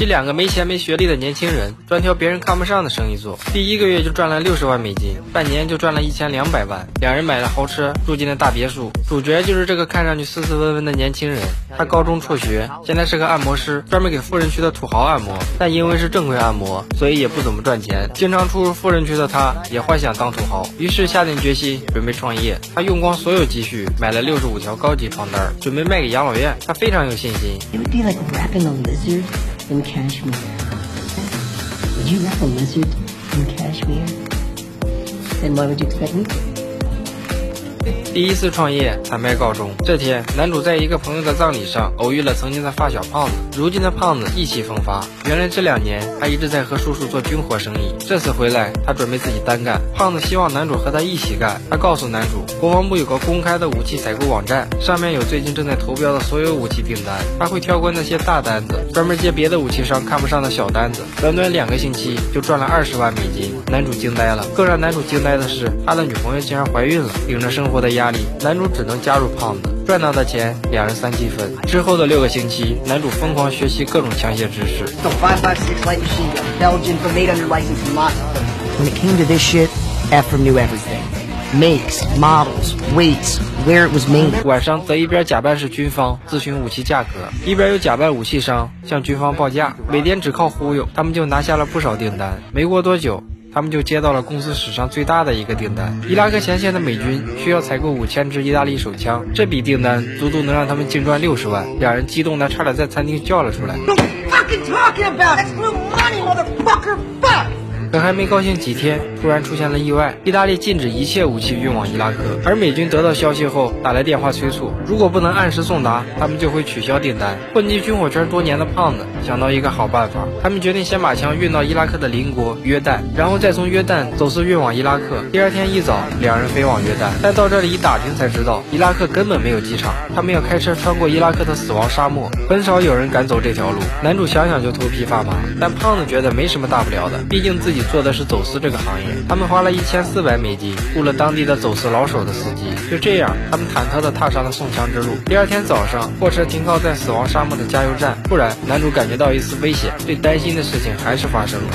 这两个没钱没学历的年轻人，专挑别人看不上的生意做。第一个月就赚了六十万美金，半年就赚了一千两百万。两人买了豪车，住进了大别墅。主角就是这个看上去斯斯文文的年轻人，他高中辍学，现在是个按摩师，专门给富人区的土豪按摩。但因为是正规按摩，所以也不怎么赚钱。经常出入富人区的他，也幻想当土豪，于是下定决心准备创业。他用光所有积蓄，买了六十五条高级床单，准备卖给养老院。他非常有信心。in Kashmir. Would you wrap a lizard in Kashmir? Then why would you expect me to? 第一次创业惨败告终。这天，男主在一个朋友的葬礼上偶遇了曾经的发小胖子。如今的胖子意气风发，原来这两年他一直在和叔叔做军火生意。这次回来，他准备自己单干。胖子希望男主和他一起干。他告诉男主，国防部有个公开的武器采购网站，上面有最近正在投标的所有武器订单。他会挑过那些大单子，专门接别的武器商看不上的小单子。短短两个星期就赚了二十万美金，男主惊呆了。更让男主惊呆的是，他的女朋友竟然怀孕了。领着生我的压力男主只能加入胖子。赚到的钱两人三七分。之后的六个星期男主疯狂学习各种枪械知识。When it came to this shit knew everything. Makes models waits where it was made. 晚上则一边假扮是军方咨询武器价格一边又假扮武器商向军方报价每天只靠忽悠他们就拿下了不少订单。没过多久他们就接到了公司史上最大的一个订单。伊拉克前线的美军需要采购五千支意大利手枪，这笔订单足足能让他们净赚六十万。两人激动的差点在餐厅叫了出来。可还没高兴几天，突然出现了意外。意大利禁止一切武器运往伊拉克，而美军得到消息后打来电话催促，如果不能按时送达，他们就会取消订单。混迹军火圈多年的胖子想到一个好办法，他们决定先把枪运到伊拉克的邻国约旦，然后再从约旦走私运往伊拉克。第二天一早，两人飞往约旦，但到这里一打听才知道，伊拉克根本没有机场，他们要开车穿过伊拉克的死亡沙漠，很少有人敢走这条路。男主想想就头皮发麻，但胖子觉得没什么大不了的，毕竟自己做的是走私这个行业。他们花了一千四百美金雇了当地的走私老手的司机，就这样，他们忐忑地踏上了送枪之路。第二天早上，货车停靠在死亡沙漠的加油站，突然，男主感觉到一丝危险，最担心的事情还是发生了。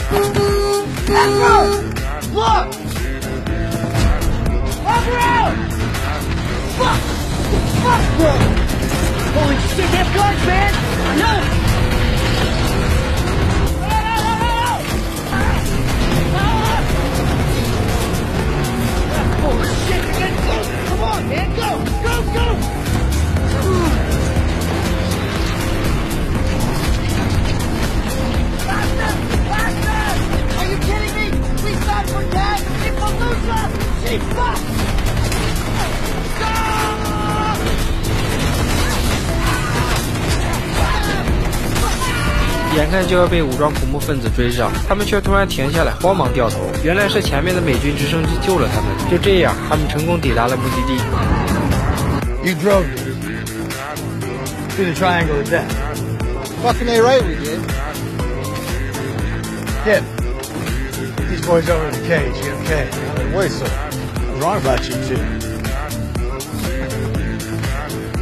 看就要被武装恐怖分子追上，他们却突然停下来，慌忙掉头。原来是前面的美军直升机救了他们。就这样，他们成功抵达了目的地。 You drove me through the triangle of death. Fucking A right we did. Dip. These boys over in the cage, you okay? Wait, sir. I'm wrong about you too.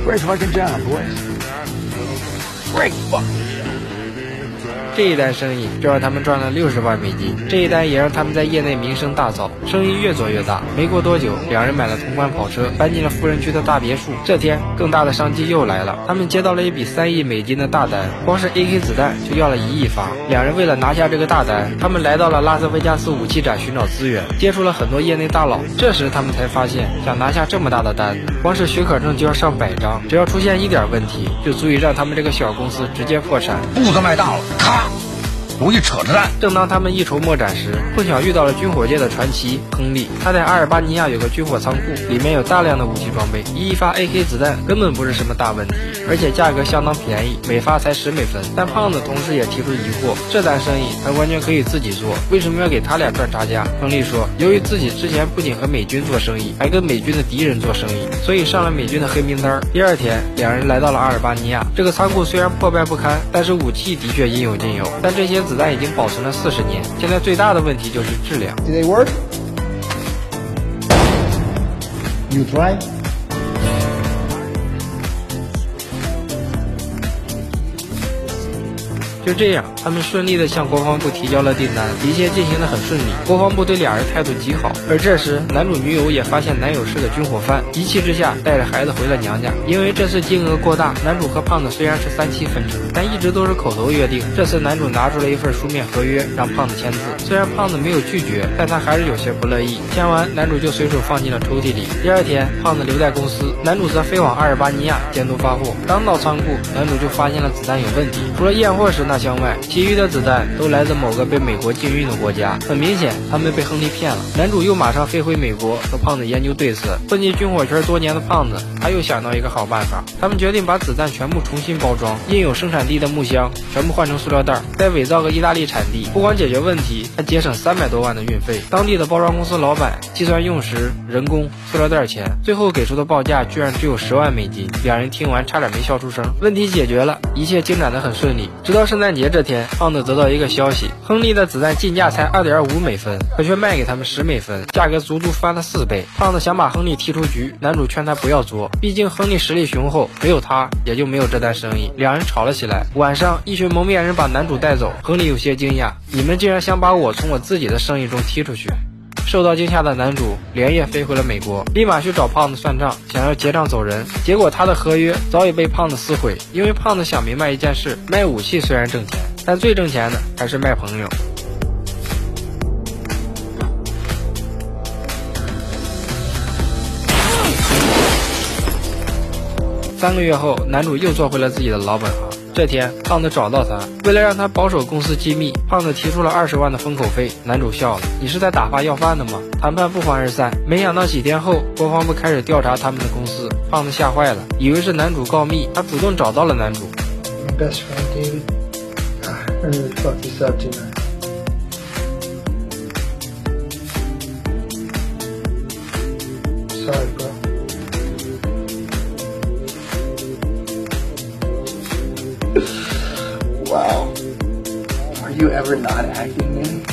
Great fucking job, boys. Great fucking job. 这一单生意就让他们赚了六十万美金，这一单也让他们在业内名声大噪，生意越做越大。没过多久，两人买了同款跑车，搬进了富人区的大别墅。这天，更大的商机又来了，他们接到了一笔三亿美金的大单，光是 AK 子弹就要了一亿发。两人为了拿下这个大单，他们来到了拉斯维加斯武器展寻找资源，接触了很多业内大佬。这时他们才发现，想拿下这么大的单，光是许可证就要上百张，只要出现一点问题，就足以让他们这个小公司直接破产。步子迈大了，咔，容易扯着蛋。正当他们一筹莫展时，碰巧遇到了军火界的传奇亨利。他在阿尔巴尼亚有个军火仓库，里面有大量的武器装备，一发 AK 子弹根本不是什么大问题，而且价格相当便宜，每发才十美分。但胖子同时也提出疑惑，这单生意他完全可以自己做，为什么要给他俩赚差价？亨利说，由于自己之前不仅和美军做生意，还跟美军的敌人做生意，所以上了美军的黑名单。第二天，两人来到了阿尔巴尼亚，这个仓库虽然破败不堪，但是武器的确应有尽有。但这些子弹已经保存了四十年，现在最大的问题就是质量。Do they work? You try? 就这样，他们顺利的向国防部提交了订单，一切进行的很顺利。国防部对俩人态度极好。而这时，男主女友也发现男友是个军火贩，一气之下带着孩子回了娘家。因为这次金额过大，男主和胖子虽然是三七分成，但一直都是口头约定。这次男主拿出了一份书面合约，让胖子签字。虽然胖子没有拒绝，但他还是有些不乐意。签完，男主就随手放进了抽屉里。第二天，胖子留在公司，男主则飞往阿尔巴尼亚监督发货。刚到仓库，男主就发现了子弹有问题，除了验货时那箱外，其余的子弹都来自某个被美国禁运的国家。很明显，他们被亨利骗了。男主又马上飞回美国，和胖子研究对策。混进军火圈多年的胖子，他又想到一个好办法。他们决定把子弹全部重新包装，印有生产地的木箱全部换成塑料袋，再伪造个意大利产地。不光解决问题，还节省三百多万的运费。当地的包装公司老板计算用时、人工、塑料袋钱，最后给出的报价居然只有十万美金。两人听完差点没笑出声。问题解决了，一切进展得很顺利。直到圣诞节这天，胖子得到一个消息：亨利的子弹进价才二点五美分，可却卖给他们十美分，价格足足翻了四倍。胖子想把亨利踢出局，男主劝他不要作，毕竟亨利实力雄厚，没有他也就没有这单生意。两人吵了起来。晚上，一群蒙面人把男主带走，亨利有些惊讶：你们竟然想把我从我自己的生意中踢出去！受到惊吓的男主连夜飞回了美国，立马去找胖子算账，想要结账走人。结果他的合约早已被胖子撕毁，因为胖子想明白一件事：卖武器虽然挣钱，但最挣钱的还是卖朋友。三个月后，男主又做回了自己的老本行。这天，胖子找到他，为了让他保守公司机密，胖子提出了二十万的封口费。男主笑了：“你是在打发要饭的吗？”谈判不欢而散。没想到几天后，国防部开始调查他们的公司，胖子吓坏了，以为是男主告密，他主动找到了男主。Best friend, David. I really fucked this up, I? Sorry, bro. wow. Are you ever not acting, man?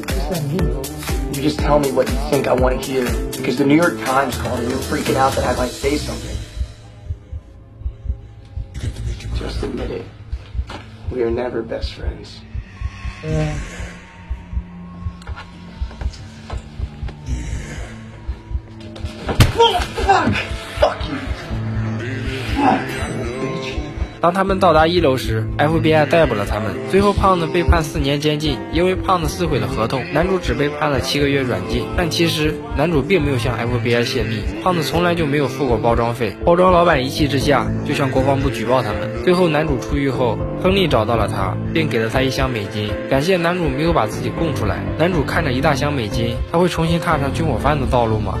What does that mean? You just tell me what you think I want to hear. Because the New York Times called and you're freaking out that I might say something. We are never best friends. Yeah. Fuck! Fuck you! Fuck. 当他们到达一楼时，FBI 逮捕了他们。最后，胖子被判四年监禁，因为胖子撕毁了合同。男主只被判了七个月软禁。但其实，男主并没有向 FBI 泄密，胖子从来就没有付过包装费。包装老板一气之下就向国防部举报他们。最后，男主出狱后，亨利找到了他，并给了他一箱美金，感谢男主没有把自己供出来。男主看着一大箱美金，他会重新踏上军火贩的道路吗？